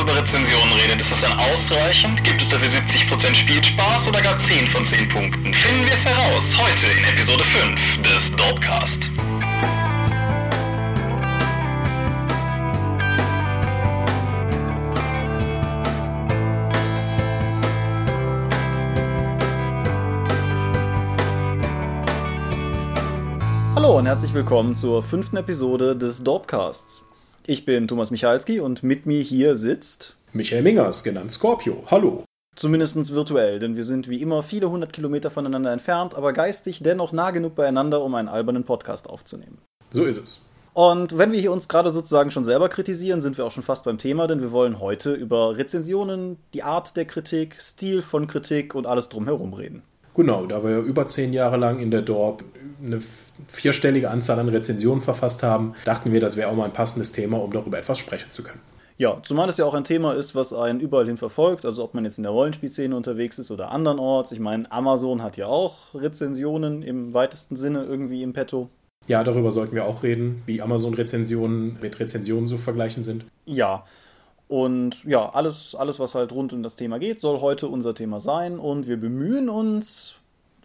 Über Rezensionen redet, ist das dann ausreichend? Gibt es dafür 70% Spielspaß oder gar 10 von 10 Punkten? Finden wir es heraus, heute in Episode 5 des Dorpcast. Hallo und herzlich willkommen zur fünften Episode des Dorpcasts. Ich bin Thomas Michalski und mit mir hier sitzt Michael Mingers, genannt Scorpio. Hallo. Zumindest virtuell, denn wir sind wie immer viele hundert Kilometer voneinander entfernt, aber geistig dennoch nah genug beieinander, um einen albernen Podcast aufzunehmen. So ist es. Und wenn wir hier uns gerade sozusagen schon selber kritisieren, sind wir auch schon fast beim Thema, denn wir wollen heute über Rezensionen, die Art der Kritik, Stil von Kritik und alles drumherum reden. Genau, da wir über zehn Jahre lang in der Dorp eine vierstellige Anzahl an Rezensionen verfasst haben, dachten wir, das wäre auch mal ein passendes Thema, um darüber etwas sprechen zu können. Ja, zumal es ja auch ein Thema ist, was einen überall hin verfolgt, also ob man jetzt in der Rollenspielszene unterwegs ist oder andernorts. Ich meine, Amazon hat ja auch Rezensionen im weitesten Sinne irgendwie im Petto. Ja, darüber sollten wir auch reden, wie Amazon-Rezensionen mit Rezensionen zu vergleichen sind. Ja, und ja, alles, alles, was halt rund um das Thema geht, soll heute unser Thema sein. Und wir bemühen uns,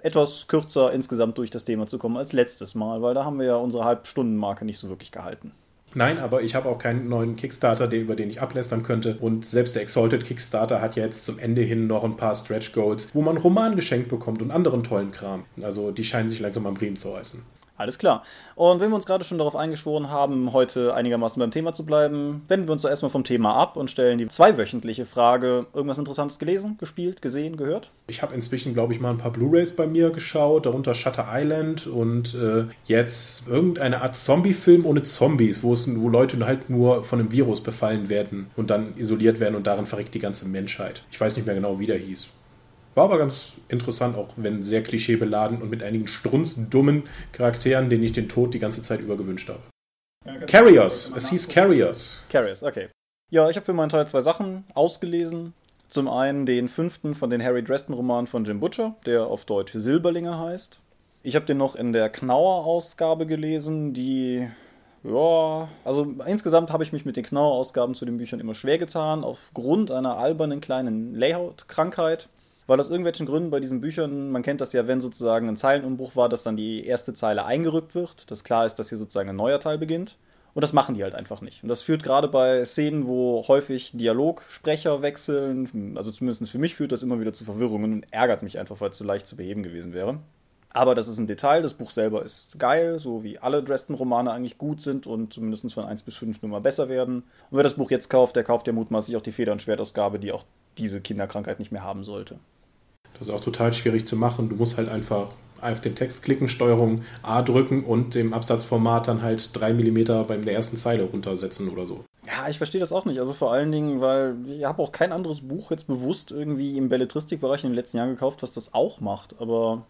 etwas kürzer insgesamt durch das Thema zu kommen als letztes Mal, weil da haben wir ja unsere Halbstundenmarke nicht so wirklich gehalten. Nein, aber ich habe auch keinen neuen Kickstarter, über den ich ablästern könnte. Und selbst der Exalted Kickstarter hat ja jetzt zum Ende hin noch ein paar Stretch Goals, wo man Roman geschenkt bekommt und anderen tollen Kram. Also die scheinen sich langsam am Riemen zu reißen. Alles klar. Und wenn wir uns gerade schon darauf eingeschworen haben, heute einigermaßen beim Thema zu bleiben, wenden wir uns doch erstmal vom Thema ab und stellen die zweiwöchentliche Frage: Irgendwas Interessantes gelesen, gespielt, gesehen, gehört? Ich habe inzwischen, glaube ich, mal ein paar Blu-Rays bei mir geschaut, darunter Shutter Island und äh, jetzt irgendeine Art Zombie-Film ohne Zombies, wo, es, wo Leute halt nur von einem Virus befallen werden und dann isoliert werden und darin verreckt die ganze Menschheit. Ich weiß nicht mehr genau, wie der hieß. War aber ganz interessant, auch wenn sehr klischeebeladen und mit einigen strunzdummen Charakteren, denen ich den Tod die ganze Zeit über gewünscht habe. Ja, Carriers. Es hieß Carriers. Carriers, okay. Ja, ich habe für meinen Teil zwei Sachen ausgelesen. Zum einen den fünften von den Harry Dresden-Romanen von Jim Butcher, der auf Deutsch Silberlinge heißt. Ich habe den noch in der Knauer-Ausgabe gelesen, die ja, also insgesamt habe ich mich mit den Knauer-Ausgaben zu den Büchern immer schwer getan, aufgrund einer albernen kleinen Layout-Krankheit weil aus irgendwelchen Gründen bei diesen Büchern, man kennt das ja, wenn sozusagen ein Zeilenumbruch war, dass dann die erste Zeile eingerückt wird, dass klar ist, dass hier sozusagen ein neuer Teil beginnt. Und das machen die halt einfach nicht. Und das führt gerade bei Szenen, wo häufig Dialogsprecher wechseln, also zumindest für mich führt das immer wieder zu Verwirrungen und ärgert mich einfach, weil es zu leicht zu beheben gewesen wäre. Aber das ist ein Detail, das Buch selber ist geil, so wie alle Dresden-Romane eigentlich gut sind und zumindest von 1 bis 5 nur mal besser werden. Und wer das Buch jetzt kauft, der kauft ja mutmaßlich auch die Feder- und Schwertausgabe, die auch diese Kinderkrankheit nicht mehr haben sollte. Das ist auch total schwierig zu machen. Du musst halt einfach auf den Text klicken, Steuerung A drücken und dem Absatzformat dann halt 3 mm bei der ersten Zeile runtersetzen oder so. Ja, ich verstehe das auch nicht. Also vor allen Dingen, weil ich habe auch kein anderes Buch jetzt bewusst irgendwie im Belletristikbereich in den letzten Jahren gekauft, was das auch macht. Aber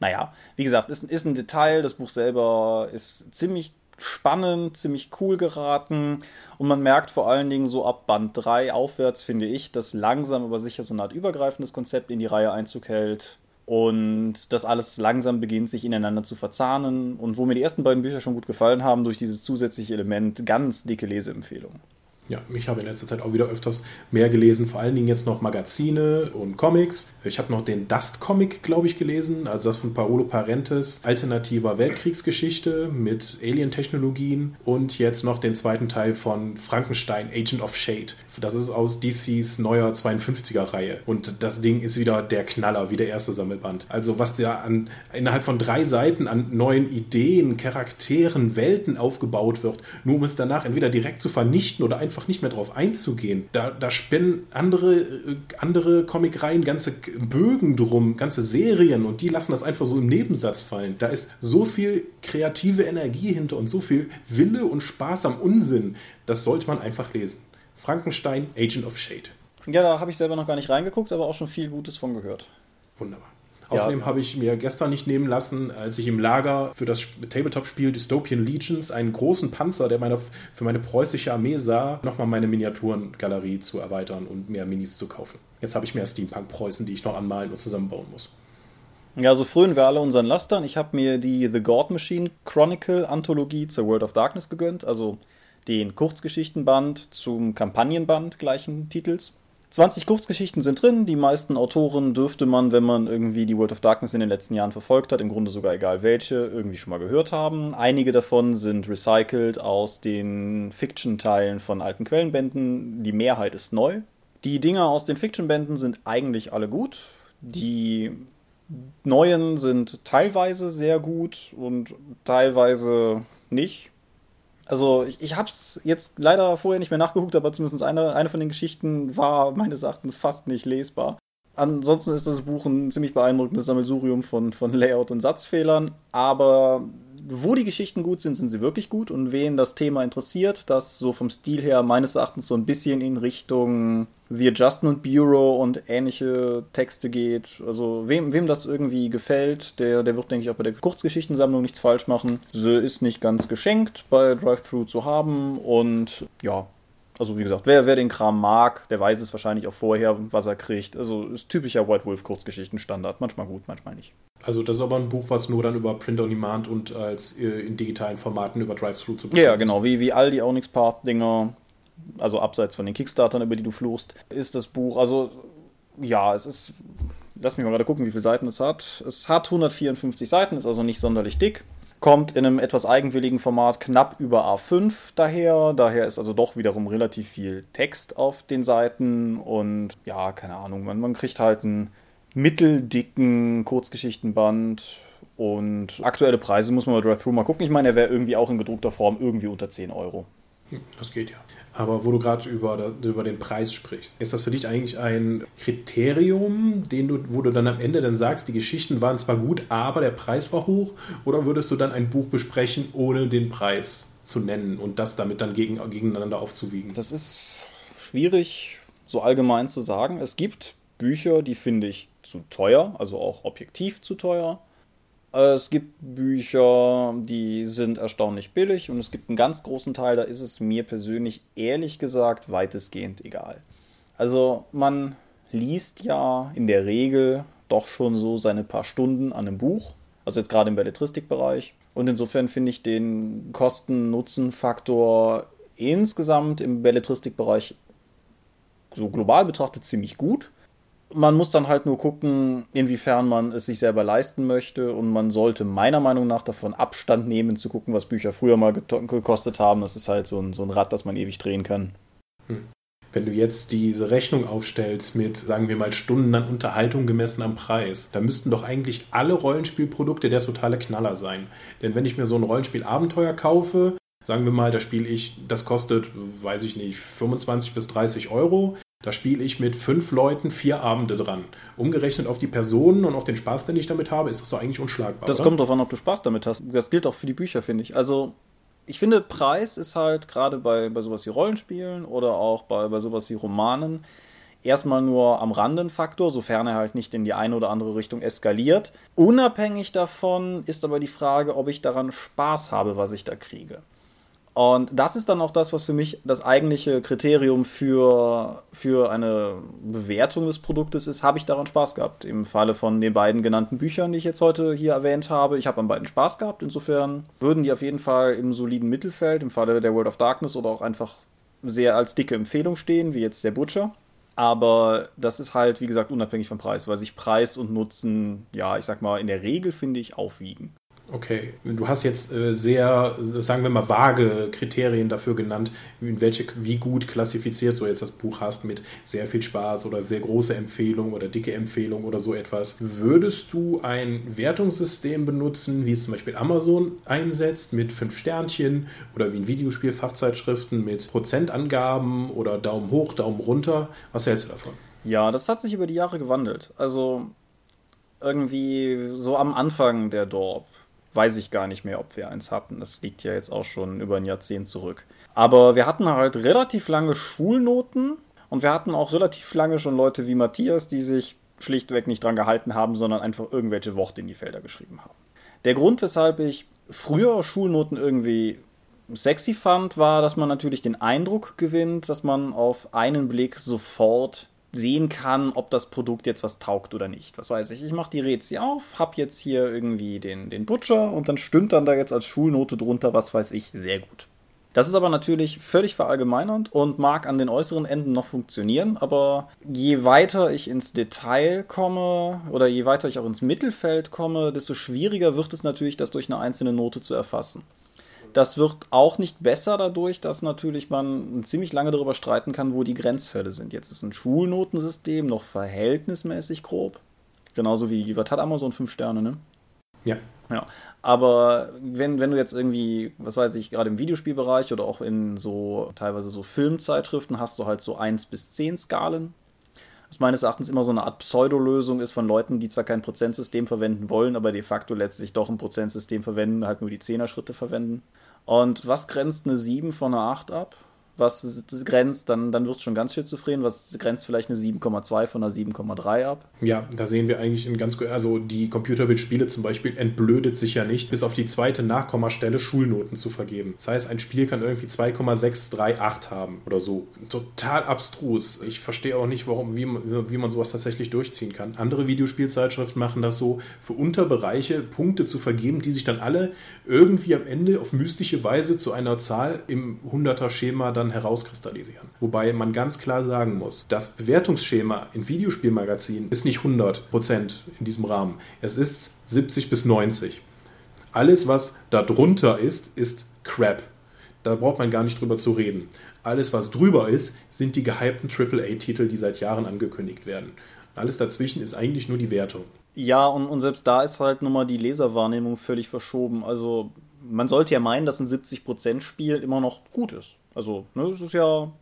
naja, wie gesagt, ist, ist ein Detail. Das Buch selber ist ziemlich spannend, ziemlich cool geraten. Und man merkt vor allen Dingen so ab Band 3 aufwärts, finde ich, dass langsam aber sicher so eine Art übergreifendes Konzept in die Reihe Einzug hält. Und das alles langsam beginnt, sich ineinander zu verzahnen. Und wo mir die ersten beiden Bücher schon gut gefallen haben, durch dieses zusätzliche Element ganz dicke Leseempfehlungen. Ja, ich habe in letzter Zeit auch wieder öfters mehr gelesen, vor allen Dingen jetzt noch Magazine und Comics. Ich habe noch den Dust-Comic, glaube ich, gelesen, also das von Paolo Parentes, alternativer Weltkriegsgeschichte mit Alien-Technologien und jetzt noch den zweiten Teil von Frankenstein, Agent of Shade. Das ist aus DCs neuer 52er-Reihe und das Ding ist wieder der Knaller, wie der erste Sammelband. Also was da an, innerhalb von drei Seiten an neuen Ideen, Charakteren, Welten aufgebaut wird, nur um es danach entweder direkt zu vernichten oder einfach einfach nicht mehr drauf einzugehen. Da, da spinnen andere, äh, andere Comicreihen ganze Bögen drum, ganze Serien und die lassen das einfach so im Nebensatz fallen. Da ist so viel kreative Energie hinter und so viel Wille und Spaß am Unsinn. Das sollte man einfach lesen. Frankenstein, Agent of Shade. Ja, da habe ich selber noch gar nicht reingeguckt, aber auch schon viel Gutes von gehört. Wunderbar. Außerdem ja. habe ich mir gestern nicht nehmen lassen, als ich im Lager für das Tabletop-Spiel Dystopian Legions einen großen Panzer, der meine, für meine preußische Armee sah, nochmal meine Miniaturengalerie zu erweitern und mehr Minis zu kaufen. Jetzt habe ich mehr Steampunk-Preußen, die ich noch anmalen und zusammenbauen muss. Ja, so frönen wir alle unseren Lastern. Ich habe mir die The God Machine Chronicle Anthologie zur World of Darkness gegönnt, also den Kurzgeschichtenband zum Kampagnenband gleichen Titels. 20 Kurzgeschichten sind drin. Die meisten Autoren dürfte man, wenn man irgendwie die World of Darkness in den letzten Jahren verfolgt hat, im Grunde sogar egal welche, irgendwie schon mal gehört haben. Einige davon sind recycelt aus den Fiction-Teilen von alten Quellenbänden. Die Mehrheit ist neu. Die Dinger aus den Fiction-Bänden sind eigentlich alle gut. Die neuen sind teilweise sehr gut und teilweise nicht. Also ich, ich habe es jetzt leider vorher nicht mehr nachgeguckt, aber zumindest eine, eine von den Geschichten war meines Erachtens fast nicht lesbar. Ansonsten ist das Buch ein ziemlich beeindruckendes Sammelsurium von, von Layout und Satzfehlern, aber wo die Geschichten gut sind, sind sie wirklich gut. Und wen das Thema interessiert, das so vom Stil her meines Erachtens so ein bisschen in Richtung The Adjustment Bureau und ähnliche Texte geht. Also wem, wem das irgendwie gefällt, der, der wird, denke ich, auch bei der Kurzgeschichtensammlung nichts falsch machen. Sie ist nicht ganz geschenkt bei Drive-Thru zu haben und ja, also wie gesagt, wer, wer den Kram mag, der weiß es wahrscheinlich auch vorher, was er kriegt. Also ist typischer White Wolf Kurzgeschichten-Standard. Manchmal gut, manchmal nicht. Also das ist aber ein Buch, was nur dann über Print on Demand und als äh, in digitalen Formaten über Drive-Thru zu bekommen Ja, genau, wie, wie all die Onyx Path-Dinger, also abseits von den Kickstartern, über die du fluchst, ist das Buch, also ja, es ist, lass mich mal gerade gucken, wie viele Seiten es hat. Es hat 154 Seiten, ist also nicht sonderlich dick kommt in einem etwas eigenwilligen Format knapp über A5 daher. Daher ist also doch wiederum relativ viel Text auf den Seiten und ja, keine Ahnung, man, man kriegt halt einen mitteldicken Kurzgeschichtenband und aktuelle Preise muss man bei Drive-Thru mal gucken. Ich meine, er wäre irgendwie auch in gedruckter Form irgendwie unter 10 Euro. Hm, das geht ja. Aber wo du gerade über, über den Preis sprichst, ist das für dich eigentlich ein Kriterium, den du, wo du dann am Ende dann sagst, die Geschichten waren zwar gut, aber der Preis war hoch? Oder würdest du dann ein Buch besprechen, ohne den Preis zu nennen und das damit dann gegen, gegeneinander aufzuwiegen? Das ist schwierig so allgemein zu sagen. Es gibt Bücher, die finde ich zu teuer, also auch objektiv zu teuer. Es gibt Bücher, die sind erstaunlich billig und es gibt einen ganz großen Teil, da ist es mir persönlich ehrlich gesagt weitestgehend egal. Also man liest ja in der Regel doch schon so seine paar Stunden an einem Buch, also jetzt gerade im Belletristikbereich. Und insofern finde ich den Kosten-Nutzen-Faktor insgesamt im Belletristikbereich so global betrachtet ziemlich gut man muss dann halt nur gucken, inwiefern man es sich selber leisten möchte und man sollte meiner Meinung nach davon Abstand nehmen, zu gucken, was Bücher früher mal gekostet haben. Das ist halt so ein, so ein Rad, das man ewig drehen kann. Hm. Wenn du jetzt diese Rechnung aufstellst mit, sagen wir mal, Stunden an Unterhaltung gemessen am Preis, da müssten doch eigentlich alle Rollenspielprodukte der totale Knaller sein. Denn wenn ich mir so ein Rollenspiel-Abenteuer kaufe, sagen wir mal, da spiele ich, das kostet, weiß ich nicht, 25 bis 30 Euro. Da spiele ich mit fünf Leuten vier Abende dran. Umgerechnet auf die Personen und auf den Spaß, den ich damit habe, ist das doch eigentlich unschlagbar. Das oder? kommt darauf an, ob du Spaß damit hast. Das gilt auch für die Bücher, finde ich. Also, ich finde, Preis ist halt gerade bei, bei sowas wie Rollenspielen oder auch bei, bei sowas wie Romanen erstmal nur am Rande ein Faktor, sofern er halt nicht in die eine oder andere Richtung eskaliert. Unabhängig davon ist aber die Frage, ob ich daran Spaß habe, was ich da kriege. Und das ist dann auch das, was für mich das eigentliche Kriterium für, für eine Bewertung des Produktes ist. Habe ich daran Spaß gehabt? Im Falle von den beiden genannten Büchern, die ich jetzt heute hier erwähnt habe. Ich habe an beiden Spaß gehabt. Insofern würden die auf jeden Fall im soliden Mittelfeld, im Falle der World of Darkness oder auch einfach sehr als dicke Empfehlung stehen, wie jetzt der Butcher. Aber das ist halt, wie gesagt, unabhängig vom Preis, weil sich Preis und Nutzen, ja, ich sag mal, in der Regel, finde ich, aufwiegen. Okay, du hast jetzt äh, sehr, sagen wir mal, vage Kriterien dafür genannt, in welche, wie gut klassifiziert du jetzt das Buch hast mit sehr viel Spaß oder sehr große Empfehlung oder dicke Empfehlung oder so etwas. Würdest du ein Wertungssystem benutzen, wie es zum Beispiel Amazon einsetzt, mit fünf Sternchen oder wie in Videospielfachzeitschriften mit Prozentangaben oder Daumen hoch, Daumen runter? Was hältst du davon? Ja, das hat sich über die Jahre gewandelt. Also irgendwie so am Anfang der Dorp weiß ich gar nicht mehr, ob wir eins hatten. Das liegt ja jetzt auch schon über ein Jahrzehnt zurück. Aber wir hatten halt relativ lange Schulnoten und wir hatten auch relativ lange schon Leute wie Matthias, die sich schlichtweg nicht dran gehalten haben, sondern einfach irgendwelche Worte in die Felder geschrieben haben. Der Grund, weshalb ich früher Schulnoten irgendwie sexy fand, war, dass man natürlich den Eindruck gewinnt, dass man auf einen Blick sofort sehen kann, ob das Produkt jetzt was taugt oder nicht. Was weiß ich, ich mache die Rätsel auf, habe jetzt hier irgendwie den, den Butcher und dann stünde dann da jetzt als Schulnote drunter, was weiß ich, sehr gut. Das ist aber natürlich völlig verallgemeinernd und mag an den äußeren Enden noch funktionieren, aber je weiter ich ins Detail komme oder je weiter ich auch ins Mittelfeld komme, desto schwieriger wird es natürlich, das durch eine einzelne Note zu erfassen. Das wird auch nicht besser dadurch, dass natürlich man ziemlich lange darüber streiten kann, wo die Grenzfälle sind. Jetzt ist ein Schulnotensystem noch verhältnismäßig grob. Genauso wie, was hat Amazon 5 Sterne, ne? Ja. Ja. Aber wenn, wenn du jetzt irgendwie, was weiß ich, gerade im Videospielbereich oder auch in so teilweise so Filmzeitschriften hast du halt so 1 bis 10 Skalen. Was meines Erachtens immer so eine Art Pseudolösung ist von Leuten, die zwar kein Prozentsystem verwenden wollen, aber de facto letztlich doch ein Prozentsystem verwenden, halt nur die 10er Schritte verwenden. Und was grenzt eine 7 von einer 8 ab? Was grenzt, dann, dann wird es schon ganz schizophren, was grenzt vielleicht eine 7,2 von einer 7,3 ab. Ja, da sehen wir eigentlich in ganz, also die Computerbildspiele zum Beispiel entblödet sich ja nicht, bis auf die zweite Nachkommastelle Schulnoten zu vergeben. Das heißt, ein Spiel kann irgendwie 2,638 haben oder so. Total abstrus. Ich verstehe auch nicht, warum, wie, wie man sowas tatsächlich durchziehen kann. Andere Videospielzeitschriften machen das so, für Unterbereiche Punkte zu vergeben, die sich dann alle irgendwie am Ende auf mystische Weise zu einer Zahl im 100er-Schema dann dann herauskristallisieren. Wobei man ganz klar sagen muss, das Bewertungsschema in Videospielmagazinen ist nicht 100% in diesem Rahmen. Es ist 70 bis 90. Alles, was darunter ist, ist Crap. Da braucht man gar nicht drüber zu reden. Alles, was drüber ist, sind die gehypten AAA-Titel, die seit Jahren angekündigt werden. Alles dazwischen ist eigentlich nur die Wertung. Ja, und, und selbst da ist halt nun mal die Leserwahrnehmung völlig verschoben. Also man sollte ja meinen, dass ein 70%-Spiel immer noch gut ist. Also, ne, es ist ja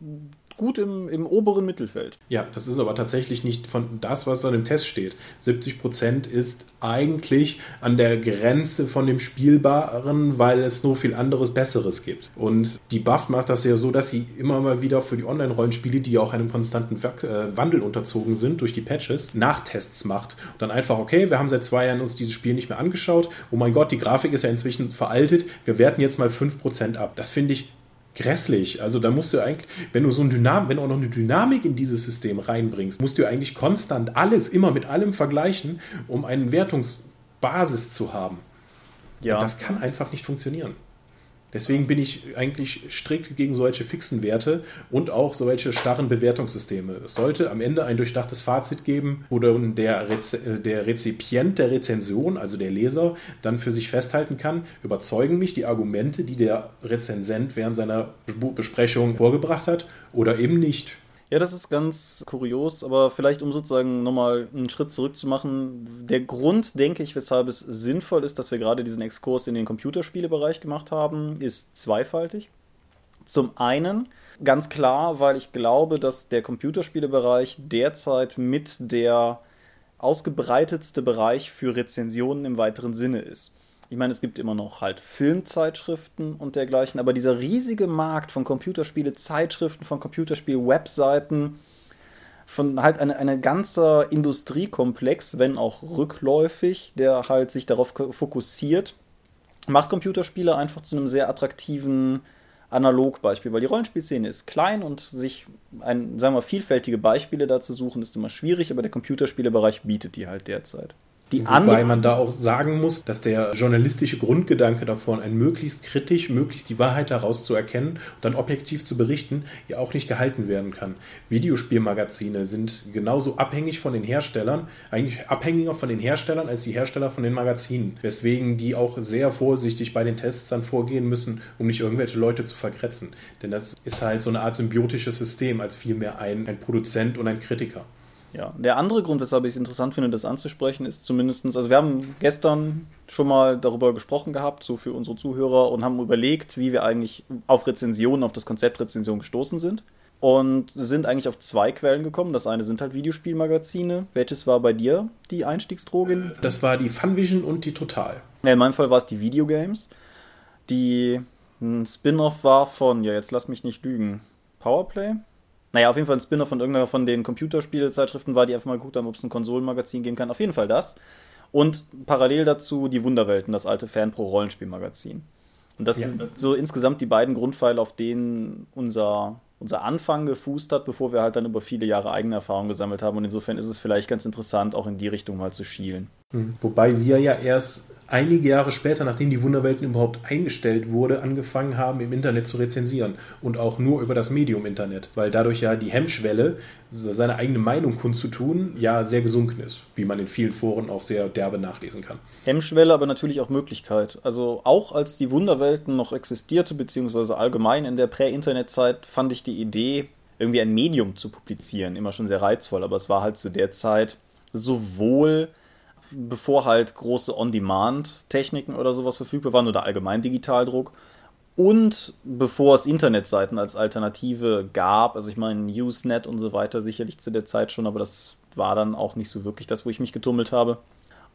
gut im, im oberen Mittelfeld. Ja, das ist aber tatsächlich nicht von das, was dann im Test steht. 70 Prozent ist eigentlich an der Grenze von dem Spielbaren, weil es so viel anderes Besseres gibt. Und die Buff macht das ja so, dass sie immer mal wieder für die Online-Rollenspiele, die ja auch einem konstanten äh, Wandel unterzogen sind durch die Patches, Nachtests macht. Und dann einfach, okay, wir haben seit zwei Jahren uns dieses Spiel nicht mehr angeschaut. Oh mein Gott, die Grafik ist ja inzwischen veraltet. Wir werten jetzt mal 5% ab. Das finde ich grässlich. Also da musst du eigentlich, wenn du so ein Dynam, wenn du auch noch eine Dynamik in dieses System reinbringst, musst du eigentlich konstant alles immer mit allem vergleichen, um eine Wertungsbasis zu haben. Ja. Und das kann einfach nicht funktionieren. Deswegen bin ich eigentlich strikt gegen solche fixen Werte und auch solche starren Bewertungssysteme. Es sollte am Ende ein durchdachtes Fazit geben, wo dann der, Reze der Rezipient der Rezension, also der Leser, dann für sich festhalten kann, überzeugen mich die Argumente, die der Rezensent während seiner Besprechung vorgebracht hat oder eben nicht. Ja, das ist ganz kurios, aber vielleicht um sozusagen nochmal einen Schritt zurück zu machen. Der Grund, denke ich, weshalb es sinnvoll ist, dass wir gerade diesen Exkurs in den Computerspielebereich gemacht haben, ist zweifaltig. Zum einen ganz klar, weil ich glaube, dass der Computerspielebereich derzeit mit der ausgebreitetste Bereich für Rezensionen im weiteren Sinne ist ich meine, es gibt immer noch halt Filmzeitschriften und dergleichen, aber dieser riesige Markt von Computerspiele-Zeitschriften, von Computerspiel-Webseiten, von halt eine, eine ganzer Industriekomplex, wenn auch rückläufig, der halt sich darauf fokussiert, macht Computerspiele einfach zu einem sehr attraktiven Analogbeispiel, weil die Rollenspielszene ist klein und sich ein, sagen wir, vielfältige Beispiele dazu suchen, ist immer schwierig, aber der Computerspielebereich bietet die halt derzeit. Die Wobei man da auch sagen muss, dass der journalistische Grundgedanke davon, ein möglichst kritisch, möglichst die Wahrheit daraus zu erkennen und dann objektiv zu berichten, ja auch nicht gehalten werden kann. Videospielmagazine sind genauso abhängig von den Herstellern, eigentlich abhängiger von den Herstellern als die Hersteller von den Magazinen, weswegen die auch sehr vorsichtig bei den Tests dann vorgehen müssen, um nicht irgendwelche Leute zu vergrätzen. Denn das ist halt so eine Art symbiotisches System als vielmehr ein, ein Produzent und ein Kritiker. Ja, der andere Grund, weshalb ich es interessant finde, das anzusprechen, ist zumindest, also wir haben gestern schon mal darüber gesprochen gehabt, so für unsere Zuhörer, und haben überlegt, wie wir eigentlich auf Rezensionen, auf das Konzept Rezension gestoßen sind. Und sind eigentlich auf zwei Quellen gekommen. Das eine sind halt Videospielmagazine. Welches war bei dir die Einstiegsdroge? Das war die Funvision und die Total. Ja, in meinem Fall war es die Videogames, die ein Spin-off war von, ja, jetzt lass mich nicht lügen, Powerplay? Naja, auf jeden Fall ein Spinner von irgendeiner von den Computerspielezeitschriften war, die einfach mal geguckt haben, ob es ein Konsolenmagazin geben kann. Auf jeden Fall das. Und parallel dazu die Wunderwelten, das alte Fanpro-Rollenspielmagazin. Und das ja, sind so insgesamt die beiden Grundpfeile, auf denen unser, unser Anfang gefußt hat, bevor wir halt dann über viele Jahre eigene Erfahrung gesammelt haben. Und insofern ist es vielleicht ganz interessant, auch in die Richtung mal zu schielen. Hm. Wobei wir ja erst einige Jahre später, nachdem die Wunderwelten überhaupt eingestellt wurde, angefangen haben, im Internet zu rezensieren. Und auch nur über das Medium Internet. Weil dadurch ja die Hemmschwelle, seine eigene Meinung kundzutun, ja sehr gesunken ist. Wie man in vielen Foren auch sehr derbe nachlesen kann. Hemmschwelle, aber natürlich auch Möglichkeit. Also auch als die Wunderwelten noch existierte, beziehungsweise allgemein in der Prä-Internet-Zeit, fand ich die Idee, irgendwie ein Medium zu publizieren, immer schon sehr reizvoll. Aber es war halt zu der Zeit sowohl bevor halt große On-Demand-Techniken oder sowas verfügbar waren oder allgemein Digitaldruck. Und bevor es Internetseiten als Alternative gab, also ich meine Usenet und so weiter sicherlich zu der Zeit schon, aber das war dann auch nicht so wirklich das, wo ich mich getummelt habe.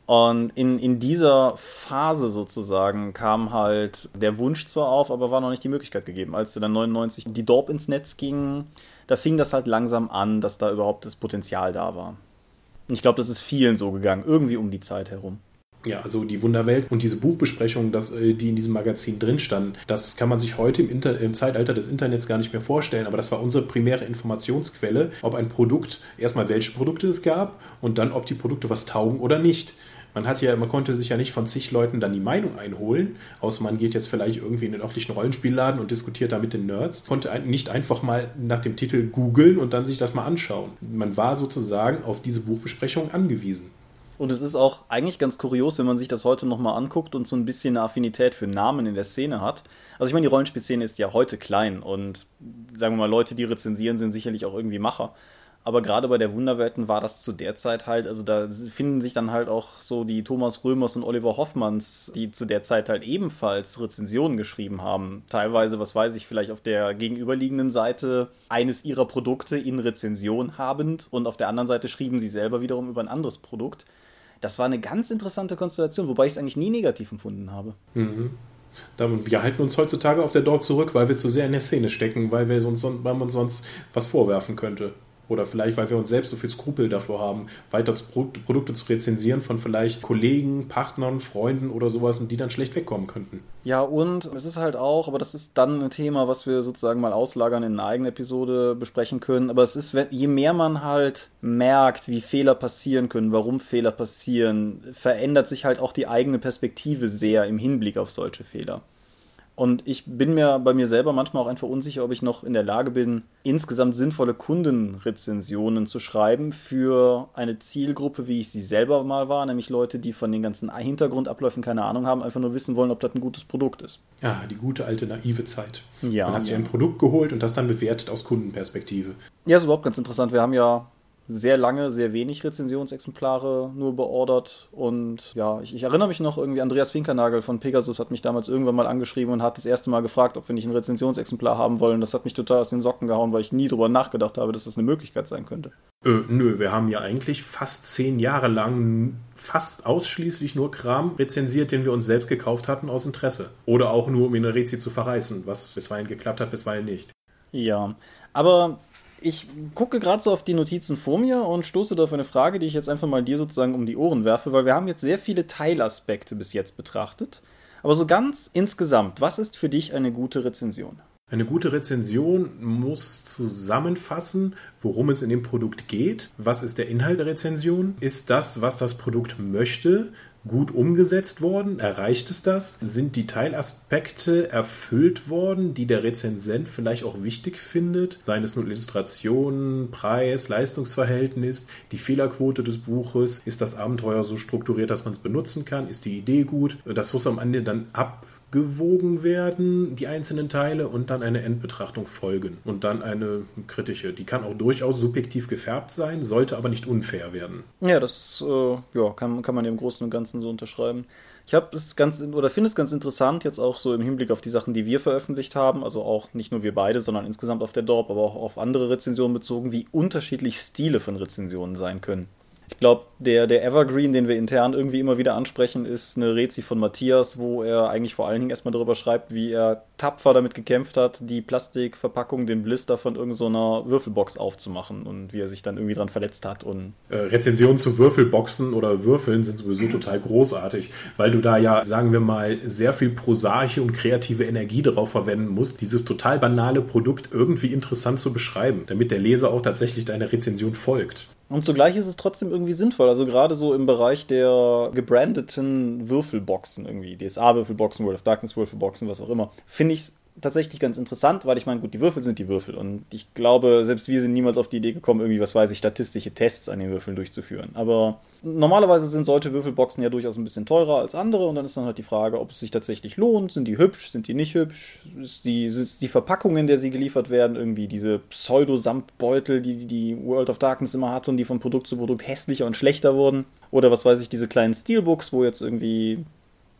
Und in, in dieser Phase sozusagen kam halt der Wunsch zwar auf, aber war noch nicht die Möglichkeit gegeben. Als dann 99 die Dorp ins Netz ging, da fing das halt langsam an, dass da überhaupt das Potenzial da war. Und ich glaube, das ist vielen so gegangen, irgendwie um die Zeit herum. Ja, also die Wunderwelt und diese Buchbesprechungen, das, äh, die in diesem Magazin drin standen, das kann man sich heute im, Inter im Zeitalter des Internets gar nicht mehr vorstellen, aber das war unsere primäre Informationsquelle, ob ein Produkt, erstmal welche Produkte es gab und dann, ob die Produkte was taugen oder nicht. Man hat ja, man konnte sich ja nicht von zig Leuten dann die Meinung einholen, außer man geht jetzt vielleicht irgendwie in den örtlichen Rollenspielladen und diskutiert da mit den Nerds, konnte nicht einfach mal nach dem Titel googeln und dann sich das mal anschauen. Man war sozusagen auf diese Buchbesprechung angewiesen. Und es ist auch eigentlich ganz kurios, wenn man sich das heute nochmal anguckt und so ein bisschen eine Affinität für Namen in der Szene hat. Also ich meine, die Rollenspielszene ist ja heute klein und sagen wir mal, Leute, die rezensieren, sind sicherlich auch irgendwie Macher. Aber gerade bei der Wunderwelten war das zu der Zeit halt, also da finden sich dann halt auch so die Thomas Römers und Oliver Hoffmanns, die zu der Zeit halt ebenfalls Rezensionen geschrieben haben. Teilweise, was weiß ich, vielleicht auf der gegenüberliegenden Seite eines ihrer Produkte in Rezension habend und auf der anderen Seite schrieben sie selber wiederum über ein anderes Produkt. Das war eine ganz interessante Konstellation, wobei ich es eigentlich nie negativ empfunden habe. Mhm. Wir halten uns heutzutage auf der Dort zurück, weil wir zu sehr in der Szene stecken, weil, wir uns, weil man sonst was vorwerfen könnte. Oder vielleicht, weil wir uns selbst so viel Skrupel davor haben, weiter Produkte zu rezensieren von vielleicht Kollegen, Partnern, Freunden oder sowas, und die dann schlecht wegkommen könnten. Ja, und es ist halt auch, aber das ist dann ein Thema, was wir sozusagen mal auslagern in einer eigenen Episode besprechen können. Aber es ist, je mehr man halt merkt, wie Fehler passieren können, warum Fehler passieren, verändert sich halt auch die eigene Perspektive sehr im Hinblick auf solche Fehler. Und ich bin mir bei mir selber manchmal auch einfach unsicher, ob ich noch in der Lage bin, insgesamt sinnvolle Kundenrezensionen zu schreiben für eine Zielgruppe, wie ich sie selber mal war, nämlich Leute, die von den ganzen Hintergrundabläufen keine Ahnung haben, einfach nur wissen wollen, ob das ein gutes Produkt ist. Ja, die gute alte naive Zeit. Ja, Man hat sich ja. ein Produkt geholt und das dann bewertet aus Kundenperspektive. Ja, ist überhaupt ganz interessant. Wir haben ja sehr lange, sehr wenig Rezensionsexemplare nur beordert. Und ja, ich, ich, erinnere mich noch irgendwie, Andreas Finkernagel von Pegasus hat mich damals irgendwann mal angeschrieben und hat das erste Mal gefragt, ob wir nicht ein Rezensionsexemplar haben wollen. Das hat mich total aus den Socken gehauen, weil ich nie drüber nachgedacht habe, dass das eine Möglichkeit sein könnte. Äh, nö, wir haben ja eigentlich fast zehn Jahre lang fast ausschließlich nur Kram rezensiert, den wir uns selbst gekauft hatten aus Interesse. Oder auch nur, um in eine Rezi zu verreißen, was bisweilen geklappt hat, bisweilen nicht. Ja, aber ich gucke gerade so auf die Notizen vor mir und stoße da auf eine Frage, die ich jetzt einfach mal dir sozusagen um die Ohren werfe, weil wir haben jetzt sehr viele Teilaspekte bis jetzt betrachtet. Aber so ganz insgesamt, was ist für dich eine gute Rezension? Eine gute Rezension muss zusammenfassen, worum es in dem Produkt geht. Was ist der Inhalt der Rezension? Ist das, was das Produkt möchte? Gut umgesetzt worden? Erreicht es das? Sind die Teilaspekte erfüllt worden, die der Rezensent vielleicht auch wichtig findet? Seien es nun Illustrationen, Preis, Leistungsverhältnis, die Fehlerquote des Buches? Ist das Abenteuer so strukturiert, dass man es benutzen kann? Ist die Idee gut? Das muss am Ende dann ab gewogen werden, die einzelnen Teile, und dann eine Endbetrachtung folgen. Und dann eine kritische. Die kann auch durchaus subjektiv gefärbt sein, sollte aber nicht unfair werden. Ja, das äh, ja, kann, kann man im Großen und Ganzen so unterschreiben. Ich habe es ganz oder finde es ganz interessant, jetzt auch so im Hinblick auf die Sachen, die wir veröffentlicht haben, also auch nicht nur wir beide, sondern insgesamt auf der Dorp, aber auch auf andere Rezensionen bezogen, wie unterschiedlich Stile von Rezensionen sein können. Ich glaube, der, der Evergreen, den wir intern irgendwie immer wieder ansprechen, ist eine Rezi von Matthias, wo er eigentlich vor allen Dingen erstmal darüber schreibt, wie er tapfer damit gekämpft hat, die Plastikverpackung, den Blister von irgendeiner so Würfelbox aufzumachen und wie er sich dann irgendwie dran verletzt hat. Und äh, Rezensionen zu Würfelboxen oder Würfeln sind sowieso total großartig, weil du da ja, sagen wir mal, sehr viel prosaische und kreative Energie darauf verwenden musst, dieses total banale Produkt irgendwie interessant zu beschreiben, damit der Leser auch tatsächlich deiner Rezension folgt. Und zugleich ist es trotzdem irgendwie sinnvoll. Also gerade so im Bereich der gebrandeten Würfelboxen irgendwie, DSA-Würfelboxen, World of Darkness-Würfelboxen, was auch immer, finde ich es tatsächlich ganz interessant, weil ich meine, gut, die Würfel sind die Würfel und ich glaube, selbst wir sind niemals auf die Idee gekommen, irgendwie, was weiß ich, statistische Tests an den Würfeln durchzuführen. Aber normalerweise sind solche Würfelboxen ja durchaus ein bisschen teurer als andere und dann ist dann halt die Frage, ob es sich tatsächlich lohnt. Sind die hübsch? Sind die nicht hübsch? Ist die, ist die Verpackung, in der sie geliefert werden, irgendwie diese Pseudo-Samtbeutel, die die World of Darkness immer hatte und die von Produkt zu Produkt hässlicher und schlechter wurden? Oder was weiß ich, diese kleinen Steelbooks, wo jetzt irgendwie